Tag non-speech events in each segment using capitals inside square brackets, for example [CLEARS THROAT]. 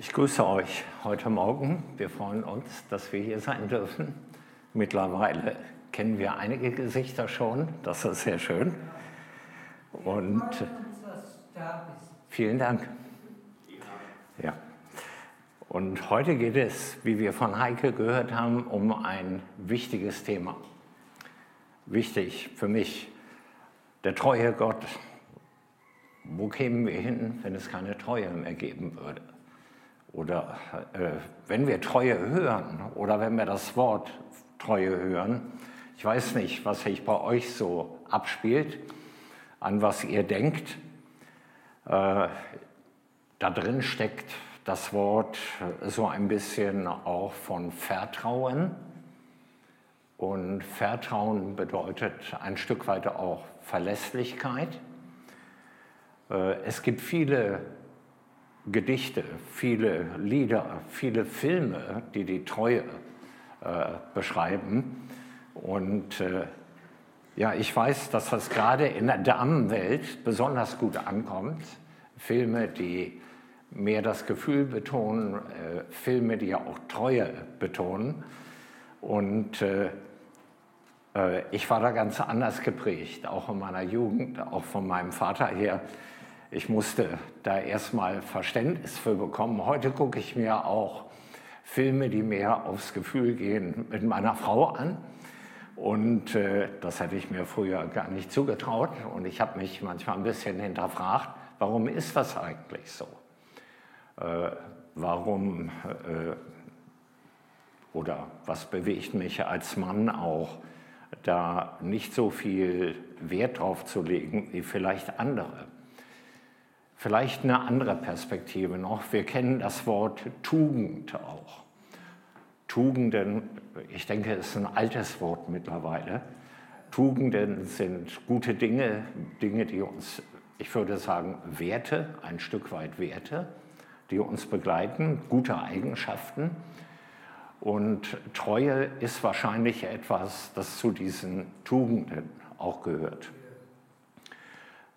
Ich grüße euch heute Morgen. Wir freuen uns, dass wir hier sein dürfen. Mittlerweile kennen wir einige Gesichter schon. Das ist sehr schön. Und vielen Dank. Ja. Und heute geht es, wie wir von Heike gehört haben, um ein wichtiges Thema. Wichtig für mich, der treue Gott. Wo kämen wir hin, wenn es keine Treue mehr geben würde? Oder äh, wenn wir Treue hören oder wenn wir das Wort Treue hören, ich weiß nicht, was sich bei euch so abspielt, an was ihr denkt. Äh, da drin steckt das Wort so ein bisschen auch von Vertrauen. Und Vertrauen bedeutet ein Stück weit auch Verlässlichkeit. Äh, es gibt viele Gedichte, viele Lieder, viele Filme, die die Treue äh, beschreiben. Und äh, ja, ich weiß, dass das gerade in der Damenwelt besonders gut ankommt. Filme, die mehr das Gefühl betonen, äh, Filme, die ja auch Treue betonen. Und äh, äh, ich war da ganz anders geprägt, auch in meiner Jugend, auch von meinem Vater her ich musste da erstmal Verständnis für bekommen. Heute gucke ich mir auch Filme, die mehr aufs Gefühl gehen, mit meiner Frau an. Und äh, das hätte ich mir früher gar nicht zugetraut. Und ich habe mich manchmal ein bisschen hinterfragt, warum ist das eigentlich so? Äh, warum äh, oder was bewegt mich als Mann auch, da nicht so viel Wert drauf zu legen wie vielleicht andere? Vielleicht eine andere Perspektive noch. Wir kennen das Wort Tugend auch. Tugenden, ich denke, ist ein altes Wort mittlerweile. Tugenden sind gute Dinge, Dinge, die uns, ich würde sagen, Werte, ein Stück weit Werte, die uns begleiten, gute Eigenschaften. Und Treue ist wahrscheinlich etwas, das zu diesen Tugenden auch gehört.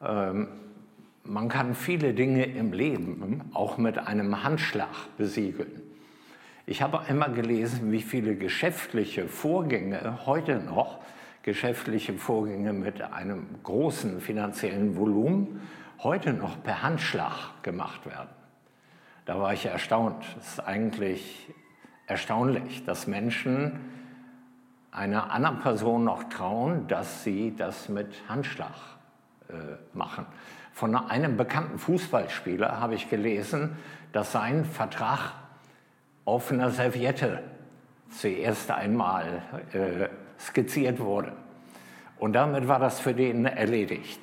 Ähm, man kann viele Dinge im Leben auch mit einem Handschlag besiegeln. Ich habe einmal gelesen, wie viele geschäftliche Vorgänge heute noch, geschäftliche Vorgänge mit einem großen finanziellen Volumen, heute noch per Handschlag gemacht werden. Da war ich erstaunt. Es ist eigentlich erstaunlich, dass Menschen einer anderen Person noch trauen, dass sie das mit Handschlag machen. Von einem bekannten Fußballspieler habe ich gelesen, dass sein Vertrag auf einer Serviette zuerst einmal äh, skizziert wurde. Und damit war das für den erledigt.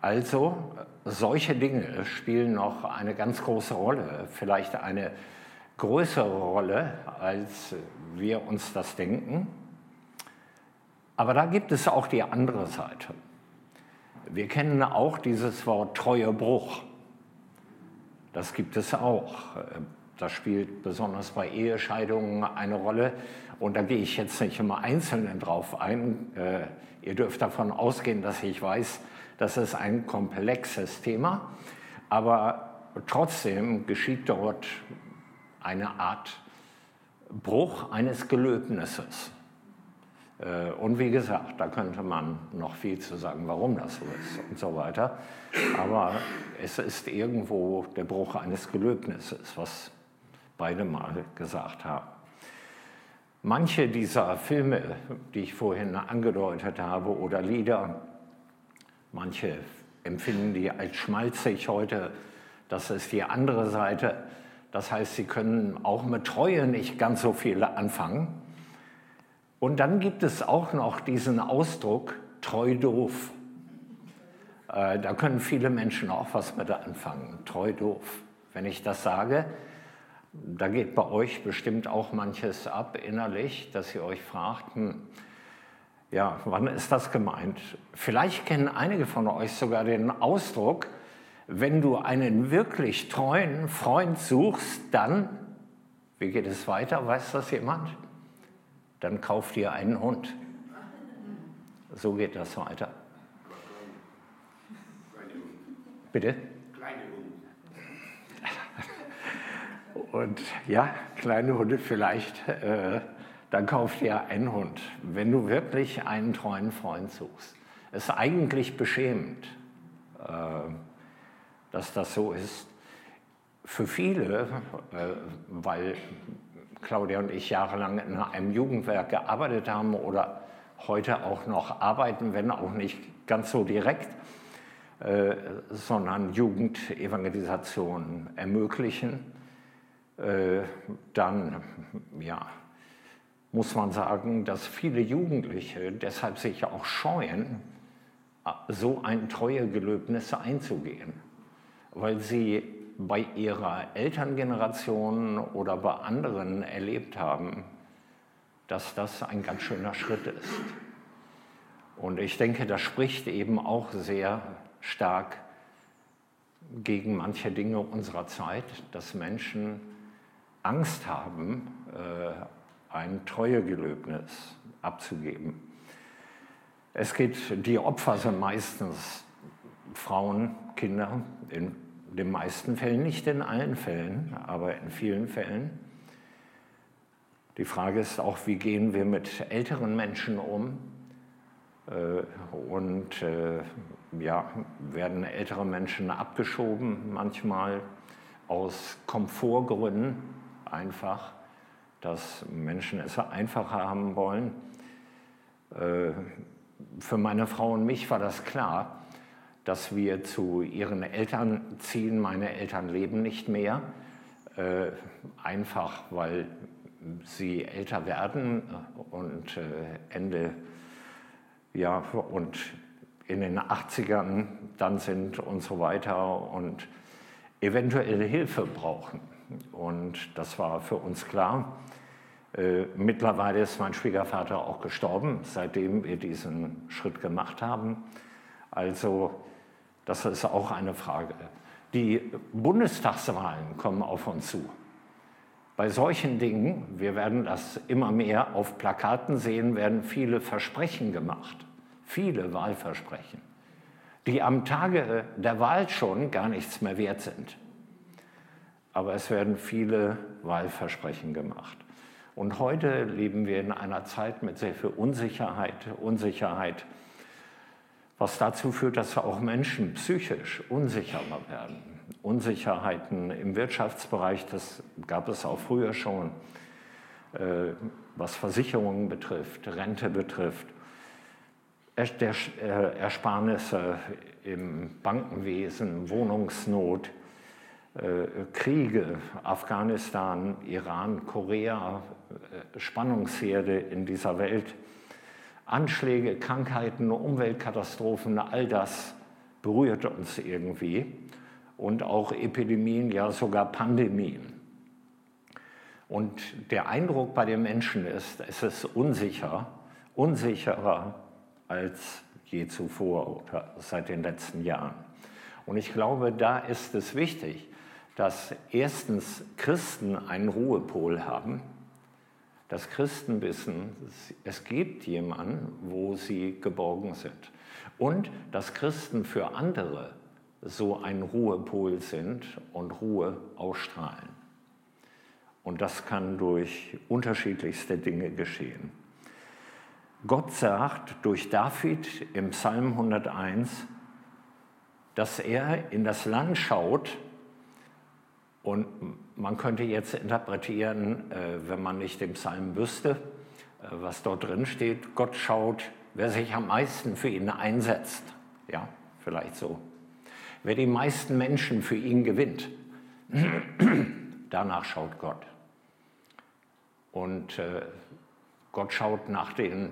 Also solche Dinge spielen noch eine ganz große Rolle, vielleicht eine größere Rolle, als wir uns das denken. Aber da gibt es auch die andere Seite. Wir kennen auch dieses Wort Treuebruch. Das gibt es auch. Das spielt besonders bei Ehescheidungen eine Rolle. Und da gehe ich jetzt nicht immer einzeln drauf ein. Äh, ihr dürft davon ausgehen, dass ich weiß, das ist ein komplexes Thema. Aber trotzdem geschieht dort eine Art Bruch eines Gelöbnisses. Äh, und wie gesagt, da könnte man noch viel zu sagen, warum das so ist und so weiter. Aber es ist irgendwo der Bruch eines Gelöbnisses, was beide mal gesagt haben. Manche dieser Filme, die ich vorhin angedeutet habe, oder Lieder, manche empfinden die als schmalzig heute. Das ist die andere Seite. Das heißt, sie können auch mit Treue nicht ganz so viel anfangen. Und dann gibt es auch noch diesen Ausdruck treu doof. Äh, da können viele Menschen auch was mit anfangen. Treu doof. Wenn ich das sage, da geht bei euch bestimmt auch manches ab innerlich, dass ihr euch fragt, hm, ja, wann ist das gemeint? Vielleicht kennen einige von euch sogar den Ausdruck, wenn du einen wirklich treuen Freund suchst, dann, wie geht es weiter? Weiß das jemand? Dann kauf dir einen Hund. So geht das weiter. Bitte? Kleine Hunde. Und ja, kleine Hunde vielleicht, äh, dann kauf dir einen Hund. Wenn du wirklich einen treuen Freund suchst. Es ist eigentlich beschämend, äh, dass das so ist. Für viele, äh, weil Claudia und ich jahrelang in einem Jugendwerk gearbeitet haben oder heute auch noch arbeiten, wenn auch nicht ganz so direkt, äh, sondern Jugendevangelisation ermöglichen, äh, dann ja, muss man sagen, dass viele Jugendliche deshalb sich auch scheuen, so ein Treuegelöbnis einzugehen, weil sie bei ihrer Elterngeneration oder bei anderen erlebt haben, dass das ein ganz schöner Schritt ist. Und ich denke, das spricht eben auch sehr stark gegen manche Dinge unserer Zeit, dass Menschen Angst haben, äh, ein Treuegelöbnis abzugeben. Es geht, die Opfer sind meistens Frauen, Kinder, in den meisten Fällen, nicht in allen Fällen, aber in vielen Fällen. Die Frage ist auch, wie gehen wir mit älteren Menschen um? Äh, und äh, ja, werden ältere Menschen abgeschoben, manchmal aus Komfortgründen einfach, dass Menschen es einfacher haben wollen. Äh, für meine Frau und mich war das klar, dass wir zu ihren Eltern ziehen. Meine Eltern leben nicht mehr, einfach weil sie älter werden und Ende ja, und in den 80ern dann sind und so weiter und eventuell Hilfe brauchen. Und das war für uns klar. Äh, mittlerweile ist mein Schwiegervater auch gestorben, seitdem wir diesen Schritt gemacht haben. Also das ist auch eine Frage. Die Bundestagswahlen kommen auf uns zu. Bei solchen Dingen, wir werden das immer mehr auf Plakaten sehen, werden viele Versprechen gemacht viele Wahlversprechen, die am Tage der Wahl schon gar nichts mehr wert sind. Aber es werden viele Wahlversprechen gemacht. Und heute leben wir in einer Zeit mit sehr viel Unsicherheit, Unsicherheit, was dazu führt, dass auch Menschen psychisch unsicherer werden. Unsicherheiten im Wirtschaftsbereich, das gab es auch früher schon, äh, was Versicherungen betrifft, Rente betrifft äh, Ersparnisse im Bankenwesen, Wohnungsnot, äh, Kriege, Afghanistan, Iran, Korea, Spannungsherde in dieser Welt, Anschläge, Krankheiten, Umweltkatastrophen, all das berührt uns irgendwie und auch Epidemien, ja sogar Pandemien. Und der Eindruck bei den Menschen ist, es ist unsicher, unsicherer als je zuvor oder seit den letzten Jahren. Und ich glaube, da ist es wichtig, dass erstens Christen einen Ruhepol haben, dass Christen wissen, es gibt jemanden, wo sie geborgen sind. Und dass Christen für andere so ein Ruhepol sind und Ruhe ausstrahlen. Und das kann durch unterschiedlichste Dinge geschehen. Gott sagt durch David im Psalm 101, dass er in das Land schaut und man könnte jetzt interpretieren, äh, wenn man nicht den Psalm wüsste, äh, was dort drin steht, Gott schaut, wer sich am meisten für ihn einsetzt. Ja, vielleicht so. Wer die meisten Menschen für ihn gewinnt, [CLEARS THROAT] danach schaut Gott. Und äh, Gott schaut nach den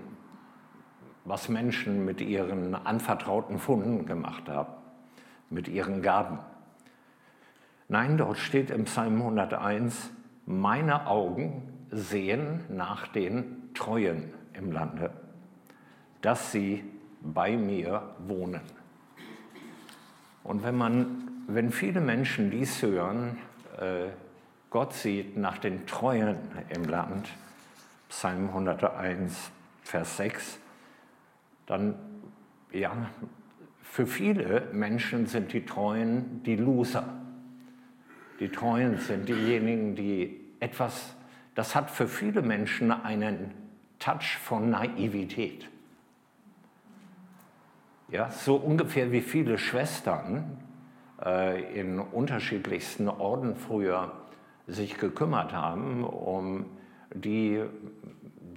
was Menschen mit ihren anvertrauten Funden gemacht haben, mit ihren Gaben. Nein, dort steht im Psalm 101, meine Augen sehen nach den Treuen im Lande, dass sie bei mir wohnen. Und wenn man, wenn viele Menschen dies hören, äh, Gott sieht nach den Treuen im Land, Psalm 101, Vers 6, dann, ja, für viele Menschen sind die Treuen die Loser. Die Treuen sind diejenigen, die etwas, das hat für viele Menschen einen Touch von Naivität. Ja, so ungefähr wie viele Schwestern äh, in unterschiedlichsten Orden früher sich gekümmert haben, um die,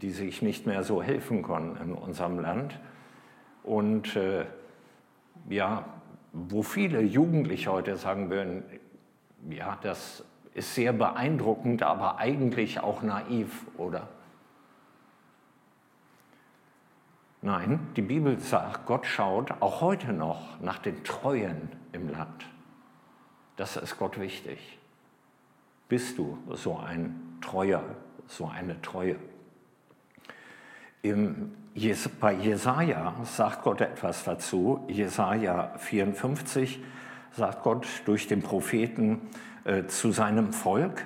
die sich nicht mehr so helfen konnten in unserem Land. Und äh, ja, wo viele Jugendliche heute sagen würden, ja, das ist sehr beeindruckend, aber eigentlich auch naiv, oder? Nein, die Bibel sagt, Gott schaut auch heute noch nach den Treuen im Land. Das ist Gott wichtig. Bist du so ein Treuer, so eine Treue? Im, bei Jesaja sagt Gott etwas dazu. Jesaja 54 sagt Gott durch den Propheten äh, zu seinem Volk.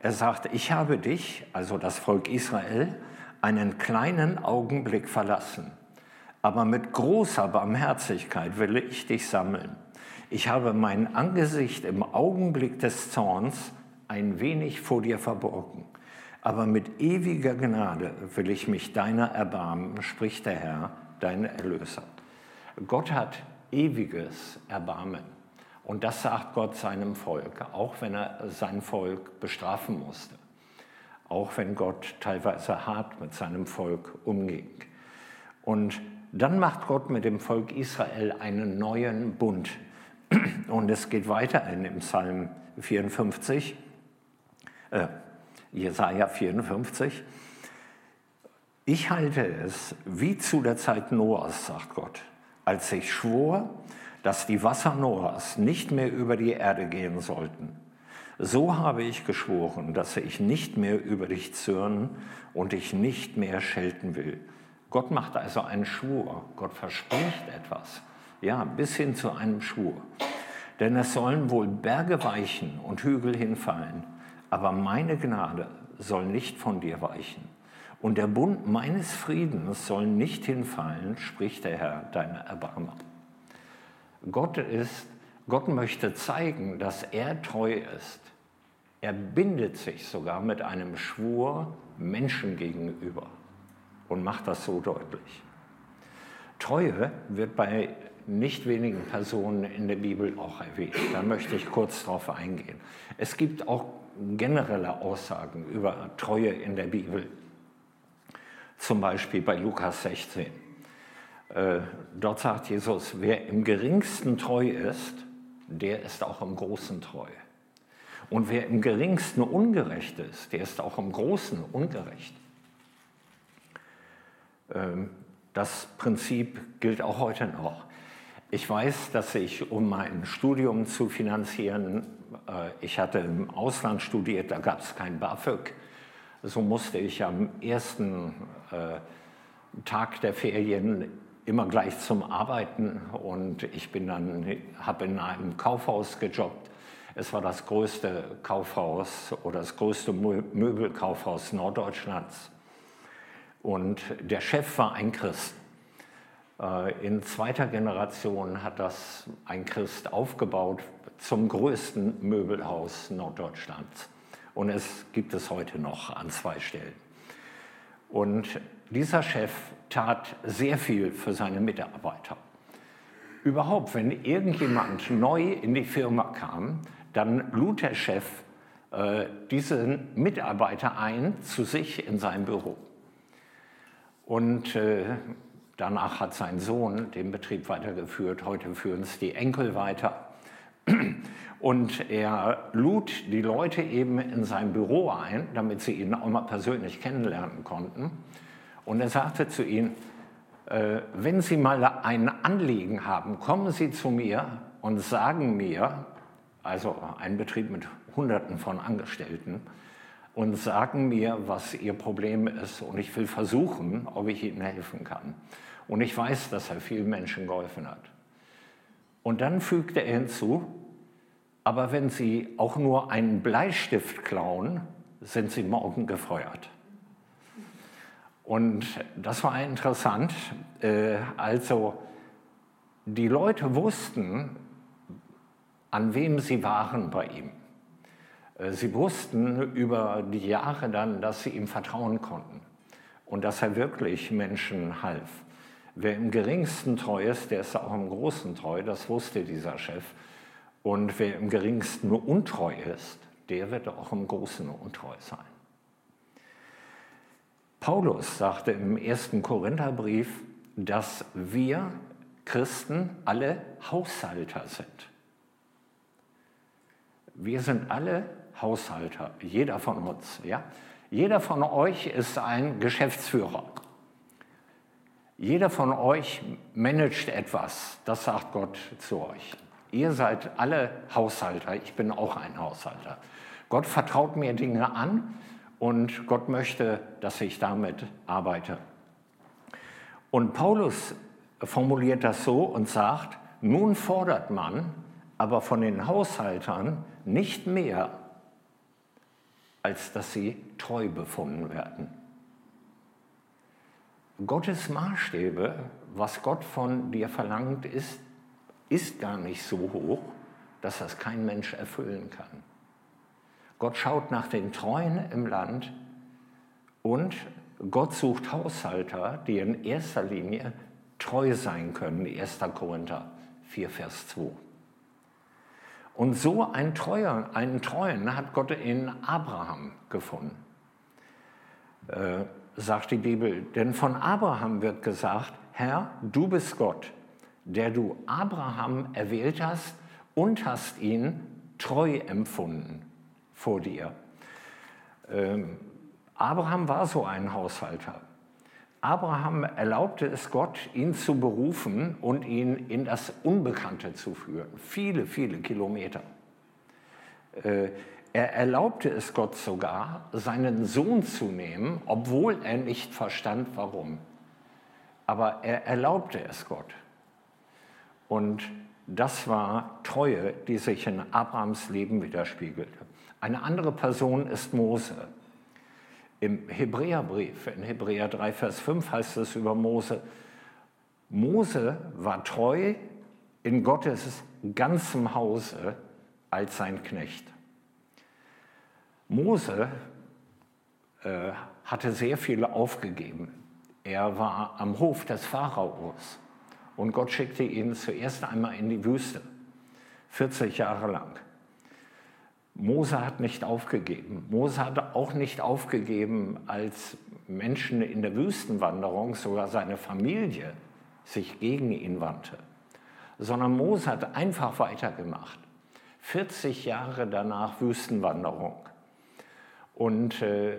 Er sagt: Ich habe dich, also das Volk Israel, einen kleinen Augenblick verlassen, aber mit großer Barmherzigkeit will ich dich sammeln. Ich habe mein Angesicht im Augenblick des Zorns ein wenig vor dir verborgen, aber mit ewiger Gnade will ich mich deiner erbarmen, spricht der Herr, dein Erlöser. Gott hat ewiges Erbarmen. Und das sagt Gott seinem Volk, auch wenn er sein Volk bestrafen musste auch wenn Gott teilweise hart mit seinem Volk umging. Und dann macht Gott mit dem Volk Israel einen neuen Bund. Und es geht weiter in Psalm 54, äh, Jesaja 54. Ich halte es wie zu der Zeit Noahs, sagt Gott, als ich schwor, dass die Wasser Noahs nicht mehr über die Erde gehen sollten so habe ich geschworen, dass ich nicht mehr über dich zürnen und dich nicht mehr schelten will. Gott macht also einen Schwur. Gott verspricht etwas. Ja, bis hin zu einem Schwur. Denn es sollen wohl Berge weichen und Hügel hinfallen, aber meine Gnade soll nicht von dir weichen. Und der Bund meines Friedens soll nicht hinfallen, spricht der Herr, dein Erbarmer. Gott ist Gott möchte zeigen, dass er treu ist. Er bindet sich sogar mit einem Schwur Menschen gegenüber und macht das so deutlich. Treue wird bei nicht wenigen Personen in der Bibel auch erwähnt. Da möchte ich kurz darauf eingehen. Es gibt auch generelle Aussagen über Treue in der Bibel. Zum Beispiel bei Lukas 16. Äh, dort sagt Jesus, wer im geringsten treu ist, der ist auch im Großen treu. Und wer im geringsten ungerecht ist, der ist auch im Großen ungerecht. Ähm, das Prinzip gilt auch heute noch. Ich weiß, dass ich, um mein Studium zu finanzieren, äh, ich hatte im Ausland studiert, da gab es kein BAföG. So musste ich am ersten äh, Tag der Ferien immer gleich zum Arbeiten und ich bin dann, habe in einem Kaufhaus gejobbt. Es war das größte Kaufhaus oder das größte Möbelkaufhaus Norddeutschlands. Und der Chef war ein Christ. Äh, in zweiter Generation hat das ein Christ aufgebaut zum größten Möbelhaus Norddeutschlands. Und es gibt es heute noch an zwei Stellen. Und dieser Chef tat sehr viel für seine Mitarbeiter. Überhaupt, wenn irgendjemand neu in die Firma kam, dann lud der Chef äh, diesen Mitarbeiter ein zu sich in sein Büro. Und äh, danach hat sein Sohn den Betrieb weitergeführt. Heute führen es die Enkel weiter. Und er lud die Leute eben in sein Büro ein, damit sie ihn auch mal persönlich kennenlernen konnten. Und er sagte zu ihnen, äh, wenn Sie mal ein Anliegen haben, kommen Sie zu mir und sagen mir, also ein Betrieb mit Hunderten von Angestellten, und sagen mir, was Ihr Problem ist. Und ich will versuchen, ob ich Ihnen helfen kann. Und ich weiß, dass er vielen Menschen geholfen hat. Und dann fügte er hinzu, aber wenn Sie auch nur einen Bleistift klauen, sind Sie morgen gefeuert. Und das war interessant. Äh, also die Leute wussten, an wem sie waren bei ihm. Äh, sie wussten über die Jahre dann, dass sie ihm vertrauen konnten und dass er wirklich Menschen half. Wer im geringsten treu ist, der ist auch im Großen treu, das wusste dieser Chef. Und wer im geringsten untreu ist, der wird auch im Großen untreu sein. Paulus sagte im ersten Korintherbrief, dass wir Christen alle Haushalter sind. Wir sind alle Haushalter, jeder von uns. Ja? Jeder von euch ist ein Geschäftsführer. Jeder von euch managt etwas, das sagt Gott zu euch. Ihr seid alle Haushalter, ich bin auch ein Haushalter. Gott vertraut mir Dinge an und Gott möchte, dass ich damit arbeite. Und Paulus formuliert das so und sagt, nun fordert man aber von den Haushaltern nicht mehr, als dass sie treu befunden werden. Gottes Maßstäbe, was Gott von dir verlangt, ist, ist gar nicht so hoch, dass das kein Mensch erfüllen kann. Gott schaut nach den Treuen im Land und Gott sucht Haushalter, die in erster Linie treu sein können. 1. Korinther 4, Vers 2. Und so einen Treuen, einen Treuen hat Gott in Abraham gefunden, äh, sagt die Bibel. Denn von Abraham wird gesagt, Herr, du bist Gott, der du Abraham erwählt hast und hast ihn treu empfunden vor dir. Ähm, Abraham war so ein Haushalter. Abraham erlaubte es Gott, ihn zu berufen und ihn in das Unbekannte zu führen. Viele, viele Kilometer. Äh, er erlaubte es Gott sogar, seinen Sohn zu nehmen, obwohl er nicht verstand, warum. Aber er erlaubte es Gott. Und das war Treue, die sich in Abrahams Leben widerspiegelte. Eine andere Person ist Mose. Im Hebräerbrief, in Hebräer 3, Vers 5 heißt es über Mose, Mose war treu in Gottes ganzem Hause als sein Knecht. Mose äh, hatte sehr viel aufgegeben. Er war am Hof des Pharaos und Gott schickte ihn zuerst einmal in die Wüste, 40 Jahre lang. Mose hat nicht aufgegeben. Mose hat auch nicht aufgegeben, als Menschen in der Wüstenwanderung, sogar seine Familie, sich gegen ihn wandte, sondern Mose hat einfach weitergemacht. 40 Jahre danach Wüstenwanderung. Und äh,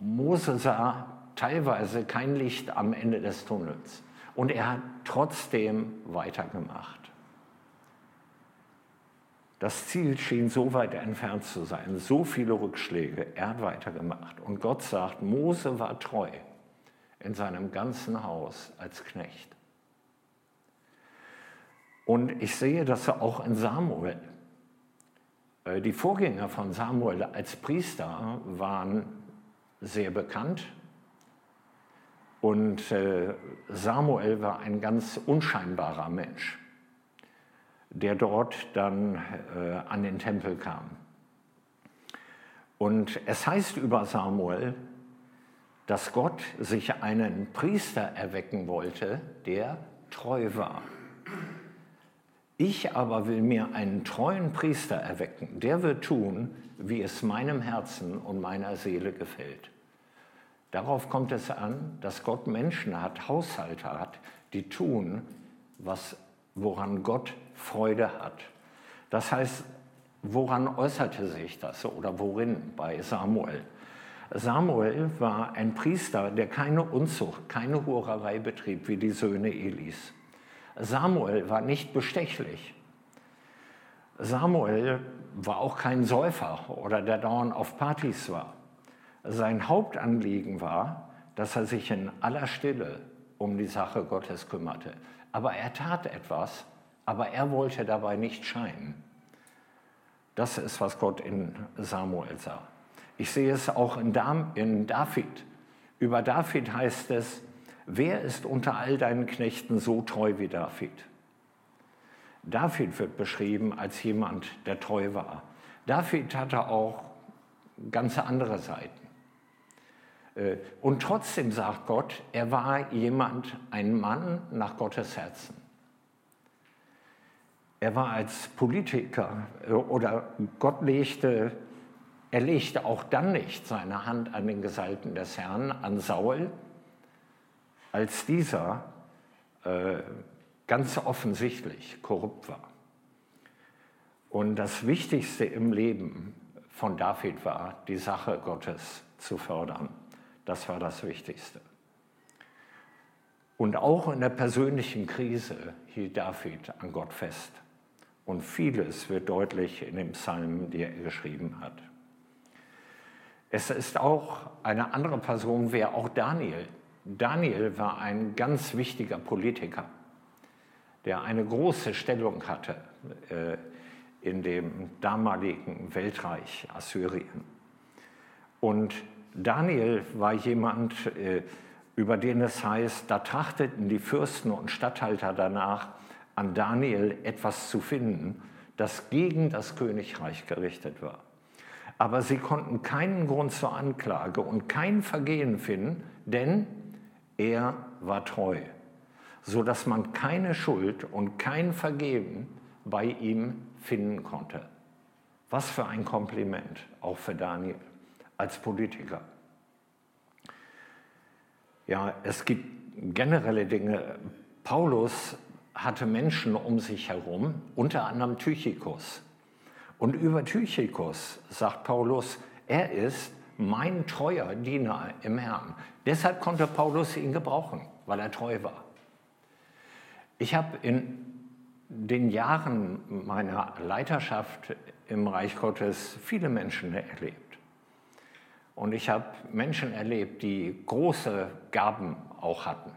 Mose sah teilweise kein Licht am Ende des Tunnels. Und er hat trotzdem weitergemacht. Das Ziel schien so weit entfernt zu sein, so viele Rückschläge. Er hat weitergemacht. Und Gott sagt, Mose war treu in seinem ganzen Haus als Knecht. Und ich sehe das auch in Samuel. Äh, die Vorgänger von Samuel als Priester waren sehr bekannt. Und äh, Samuel war ein ganz unscheinbarer Mensch der dort dann äh, an den Tempel kam. Und es heißt über Samuel, dass Gott sich einen Priester erwecken wollte, der treu war. Ich aber will mir einen treuen Priester erwecken, der wird tun, wie es meinem Herzen und meiner Seele gefällt. Darauf kommt es an, dass Gott Menschen hat, Haushalter hat, die tun, was, woran Gott Freude hat. Das heißt, woran äußerte sich das oder worin bei Samuel? Samuel war ein Priester, der keine Unzucht, keine Hurerei betrieb wie die Söhne Elis. Samuel war nicht bestechlich. Samuel war auch kein Säufer oder der dauernd auf Partys war. Sein Hauptanliegen war, dass er sich in aller Stille um die Sache Gottes kümmerte. Aber er tat etwas, aber er wollte dabei nicht scheinen. Das ist, was Gott in Samuel sah. Ich sehe es auch in David. Über David heißt es, wer ist unter all deinen Knechten so treu wie David? David wird beschrieben als jemand, der treu war. David hatte auch ganz andere Seiten. Äh, und trotzdem sagt Gott, er war jemand, ein Mann nach Gottes Herzen. Er war als Politiker äh, oder Gott legte, er legte auch dann nicht seine Hand an den Gesalten des Herrn, an Saul, als dieser äh, ganz offensichtlich korrupt war. Und das Wichtigste im Leben von David war, die Sache Gottes zu fördern. Das war das Wichtigste. Und auch in der persönlichen Krise hielt David an Gott fest. Und vieles wird deutlich in dem Psalm, die er geschrieben hat. Es ist auch eine andere Person, wer auch Daniel. Daniel war ein ganz wichtiger Politiker, der eine große Stellung hatte äh, in dem damaligen Weltreich Assyrien. Und Daniel war jemand, äh, über den es heißt, da trachteten die Fürsten und Statthalter danach, an Daniel etwas zu finden, das gegen das Königreich gerichtet war. Aber sie konnten keinen Grund zur Anklage und kein Vergehen finden, denn er war treu, sodass man keine Schuld und kein Vergehen bei ihm finden konnte. Was für ein Kompliment, auch für Daniel als Politiker. Ja, es gibt generelle Dinge. Paulus hatte Menschen um sich herum, unter anderem Tychicus. Und über Tychicus sagt Paulus, er ist mein treuer Diener im Herrn. Deshalb konnte Paulus ihn gebrauchen, weil er treu war. Ich habe in den Jahren meiner Leiterschaft im Reich Gottes viele Menschen erlebt. Und ich habe Menschen erlebt, die große Gaben auch hatten.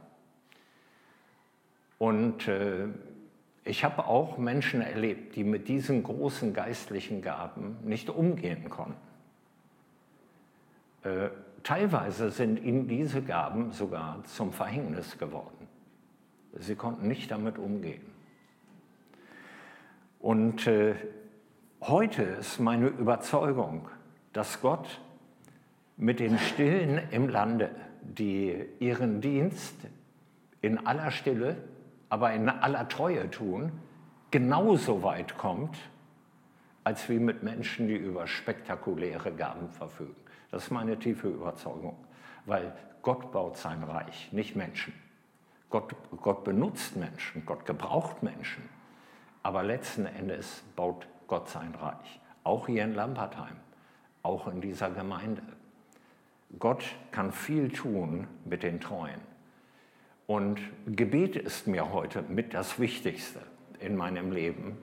Und äh, ich habe auch Menschen erlebt, die mit diesen großen geistlichen Gaben nicht umgehen konnten. Äh, teilweise sind ihnen diese Gaben sogar zum Verhängnis geworden. Sie konnten nicht damit umgehen. Und äh, heute ist meine Überzeugung, dass Gott mit den Stillen im Lande, die ihren Dienst in aller Stille aber in aller Treue tun, genauso weit kommt, als wie mit Menschen, die über spektakuläre Gaben verfügen. Das ist meine tiefe Überzeugung, weil Gott baut sein Reich, nicht Menschen. Gott, Gott benutzt Menschen, Gott gebraucht Menschen, aber letzten Endes baut Gott sein Reich, auch hier in Lampertheim, auch in dieser Gemeinde. Gott kann viel tun mit den Treuen. Und Gebet ist mir heute mit das Wichtigste in meinem Leben.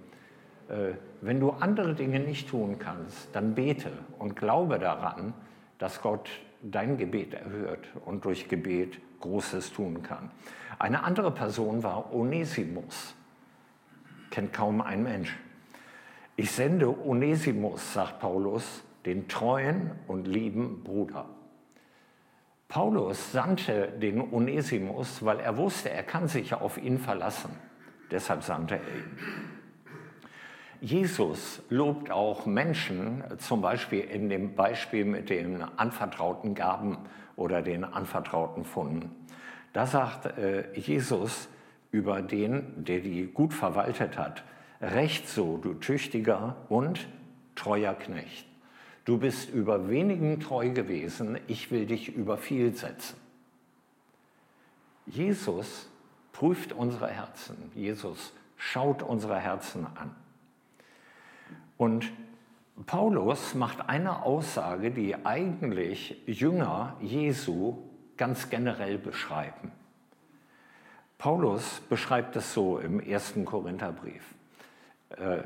Äh, wenn du andere Dinge nicht tun kannst, dann bete und glaube daran, dass Gott dein Gebet erhört und durch Gebet Großes tun kann. Eine andere Person war Onesimus. Kennt kaum ein Mensch. Ich sende Onesimus, sagt Paulus, den treuen und lieben Bruder. Paulus sandte den Onesimus, weil er wusste, er kann sich auf ihn verlassen. Deshalb sandte er ihn. Jesus lobt auch Menschen, zum Beispiel in dem Beispiel mit den anvertrauten Gaben oder den anvertrauten Funden. Da sagt äh, Jesus über den, der die gut verwaltet hat, recht so, du tüchtiger und treuer Knecht. Du bist über wenigen treu gewesen, ich will dich über viel setzen. Jesus prüft unsere Herzen. Jesus schaut unsere Herzen an. Und Paulus macht eine Aussage, die eigentlich Jünger Jesu ganz generell beschreiben. Paulus beschreibt es so im ersten Korintherbrief, äh,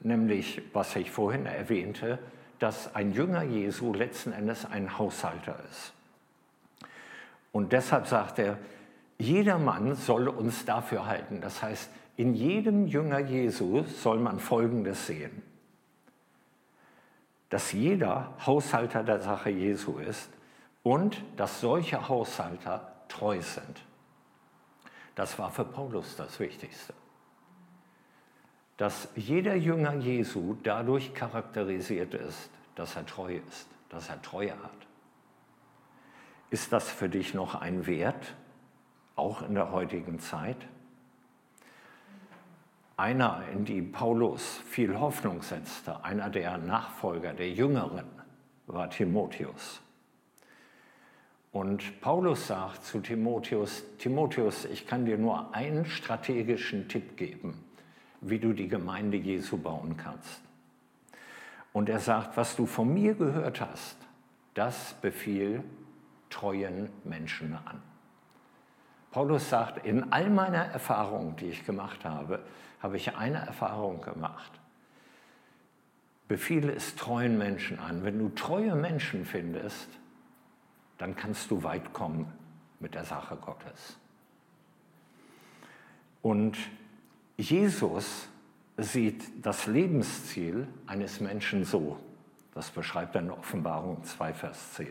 nämlich, was ich vorhin erwähnte, dass ein Jünger Jesu letzten Endes ein Haushalter ist. Und deshalb sagt er, jeder Mann soll uns dafür halten. Das heißt, in jedem Jünger Jesu soll man Folgendes sehen. Dass jeder Haushalter der Sache Jesu ist und dass solche Haushalter treu sind. Das war für Paulus das Wichtigste. Dass jeder Jünger Jesu dadurch charakterisiert ist, dass er treu ist, dass er Treue hat. Ist das für dich noch ein Wert, auch in der heutigen Zeit? Einer, in die Paulus viel Hoffnung setzte, einer der Nachfolger, der Jüngeren, war Timotheus. Und Paulus sagt zu Timotheus, Timotheus, ich kann dir nur einen strategischen Tipp geben, wie du die Gemeinde Jesu bauen kannst. Und er sagt, was du von mir gehört hast, das befiehl treuen Menschen an. Paulus sagt, in all meiner Erfahrungen, die ich gemacht habe, habe ich eine Erfahrung gemacht. Befehle es treuen Menschen an. Wenn du treue Menschen findest, dann kannst du weit kommen mit der Sache Gottes. Und Jesus sieht das Lebensziel eines Menschen so. Das beschreibt er in Offenbarung 2, Vers 10.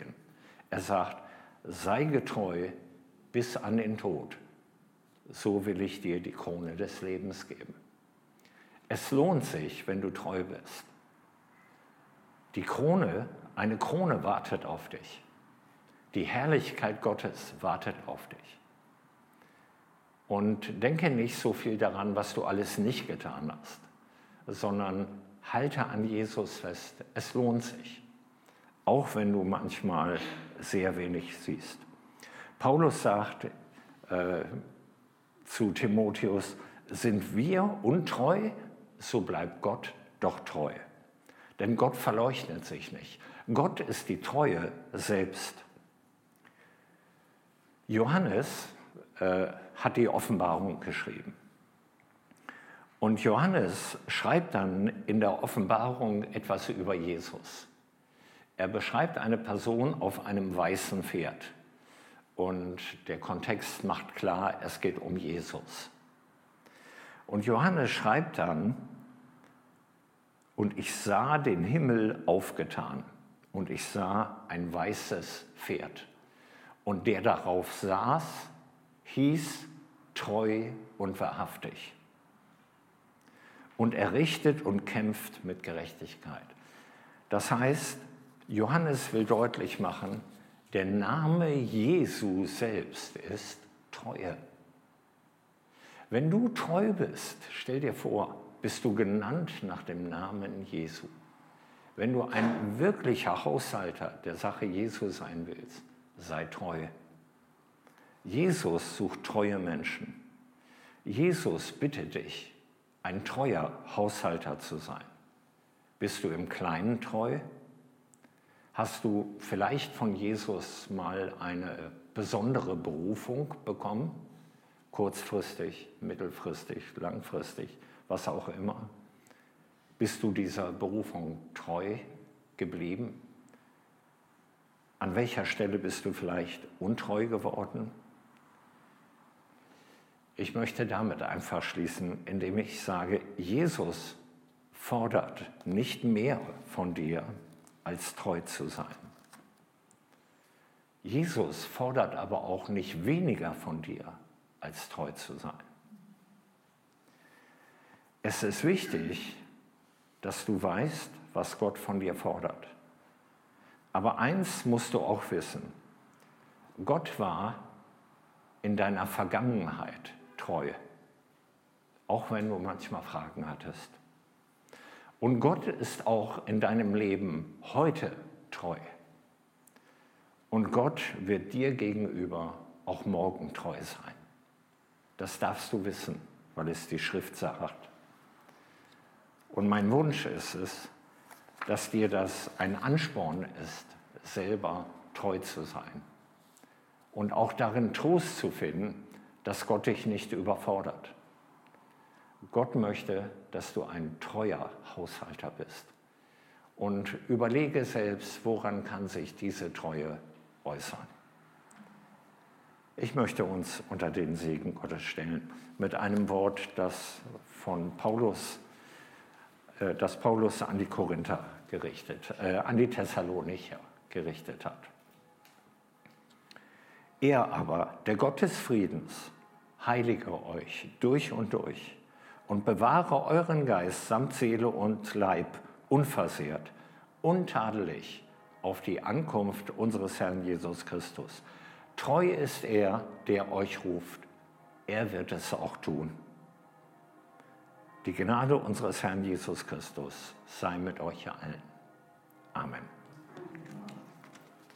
Er sagt, sei getreu bis an den Tod. So will ich dir die Krone des Lebens geben. Es lohnt sich, wenn du treu bist. Die Krone, eine Krone wartet auf dich. Die Herrlichkeit Gottes wartet auf dich. Und denke nicht so viel daran, was du alles nicht getan hast, sondern halte an Jesus fest. Es lohnt sich, auch wenn du manchmal sehr wenig siehst. Paulus sagt äh, zu Timotheus, sind wir untreu, so bleibt Gott doch treu. Denn Gott verleugnet sich nicht. Gott ist die Treue selbst. Johannes äh, hat die Offenbarung geschrieben. Und Johannes schreibt dann in der Offenbarung etwas über Jesus. Er beschreibt eine Person auf einem weißen Pferd. Und der Kontext macht klar, es geht um Jesus. Und Johannes schreibt dann, und ich sah den Himmel aufgetan und ich sah ein weißes Pferd und der darauf saß, hieß treu und wahrhaftig. Und er richtet und kämpft mit Gerechtigkeit. Das heißt, Johannes will deutlich machen, der Name Jesu selbst ist Treue. Wenn du treu bist, stell dir vor, bist du genannt nach dem Namen Jesu. Wenn du ein wirklicher Haushalter der Sache Jesu sein willst, sei treu. Jesus sucht treue Menschen. Jesus bittet dich, ein treuer Haushalter zu sein. Bist du im Kleinen treu? Hast du vielleicht von Jesus mal eine besondere Berufung bekommen? Kurzfristig, mittelfristig, langfristig, was auch immer. Bist du dieser Berufung treu geblieben? An welcher Stelle bist du vielleicht untreu geworden? Ich möchte damit einfach schließen, indem ich sage, Jesus fordert nicht mehr von dir, als treu zu sein. Jesus fordert aber auch nicht weniger von dir, als treu zu sein. Es ist wichtig, dass du weißt, was Gott von dir fordert. Aber eins musst du auch wissen. Gott war in deiner Vergangenheit treu, auch wenn du manchmal Fragen hattest. Und Gott ist auch in deinem Leben heute treu. Und Gott wird dir gegenüber auch morgen treu sein. Das darfst du wissen, weil es die Schrift sagt. Und mein Wunsch ist es, dass dir das ein Ansporn ist, selber treu zu sein. Und auch darin Trost zu finden, dass Gott dich nicht überfordert. Gott möchte, dass du ein treuer Haushalter bist. Und überlege selbst, woran kann sich diese Treue äußern. Ich möchte uns unter den Segen Gottes stellen mit einem Wort, das von Paulus, äh, das Paulus an die Korinther gerichtet, äh, an die Thessalonicher gerichtet hat. Er aber, der Gott des Friedens, heilige euch durch und durch und bewahre euren Geist samt Seele und Leib unversehrt, untadelig auf die Ankunft unseres Herrn Jesus Christus. Treu ist er, der euch ruft. Er wird es auch tun. Die Gnade unseres Herrn Jesus Christus sei mit euch allen. Amen.